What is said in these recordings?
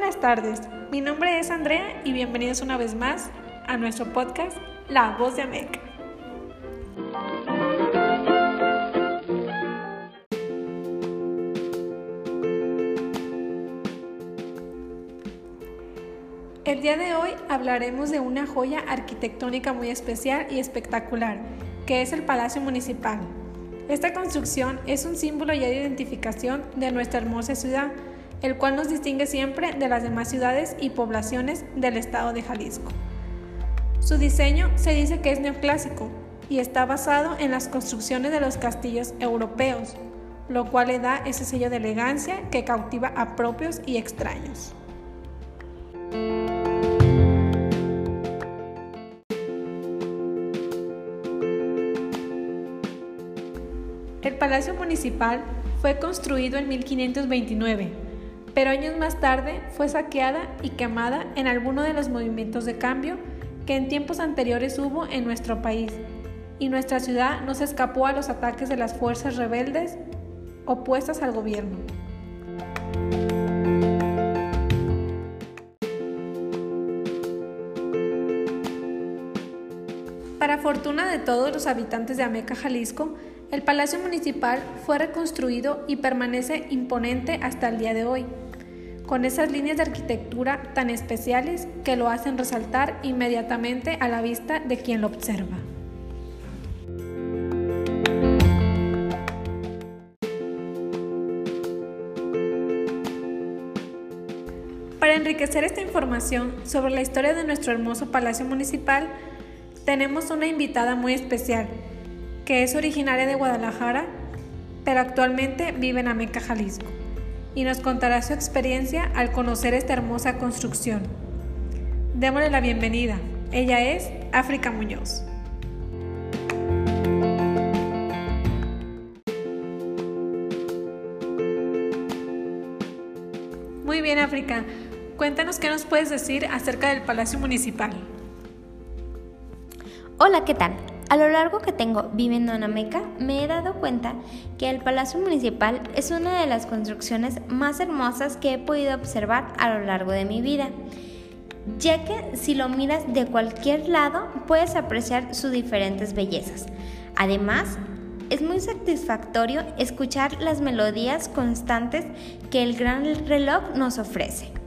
buenas tardes. Mi nombre es Andrea y bienvenidos una vez más a nuestro podcast La Voz de Ameca. El día de hoy hablaremos de una joya arquitectónica muy especial y espectacular, que es el Palacio Municipal. Esta construcción es un símbolo ya de identificación de nuestra hermosa ciudad, el cual nos distingue siempre de las demás ciudades y poblaciones del estado de Jalisco. Su diseño se dice que es neoclásico y está basado en las construcciones de los castillos europeos, lo cual le da ese sello de elegancia que cautiva a propios y extraños. El Palacio Municipal fue construido en 1529 pero años más tarde fue saqueada y quemada en alguno de los movimientos de cambio que en tiempos anteriores hubo en nuestro país, y nuestra ciudad no se escapó a los ataques de las fuerzas rebeldes opuestas al gobierno. Para fortuna de todos los habitantes de Ameca, Jalisco, el Palacio Municipal fue reconstruido y permanece imponente hasta el día de hoy, con esas líneas de arquitectura tan especiales que lo hacen resaltar inmediatamente a la vista de quien lo observa. Para enriquecer esta información sobre la historia de nuestro hermoso Palacio Municipal, tenemos una invitada muy especial, que es originaria de Guadalajara, pero actualmente vive en Ameca, Jalisco, y nos contará su experiencia al conocer esta hermosa construcción. Démosle la bienvenida. Ella es África Muñoz. Muy bien, África. Cuéntanos qué nos puedes decir acerca del Palacio Municipal. Hola, ¿qué tal? A lo largo que tengo viviendo en Ameca, me he dado cuenta que el Palacio Municipal es una de las construcciones más hermosas que he podido observar a lo largo de mi vida, ya que si lo miras de cualquier lado puedes apreciar sus diferentes bellezas. Además, es muy satisfactorio escuchar las melodías constantes que el gran reloj nos ofrece.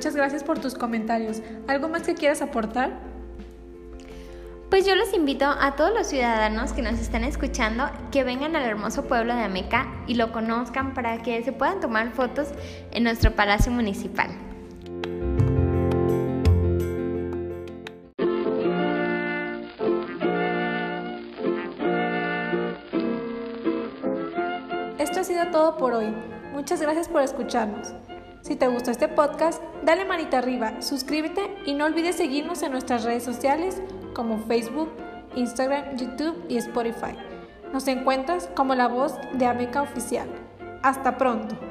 Muchas gracias por tus comentarios. ¿Algo más que quieras aportar? Pues yo los invito a todos los ciudadanos que nos están escuchando que vengan al hermoso pueblo de Ameca y lo conozcan para que se puedan tomar fotos en nuestro palacio municipal. Esto ha sido todo por hoy. Muchas gracias por escucharnos. Si te gustó este podcast, dale manita arriba, suscríbete y no olvides seguirnos en nuestras redes sociales como Facebook, Instagram, YouTube y Spotify. Nos encuentras como la voz de Ameca Oficial. Hasta pronto.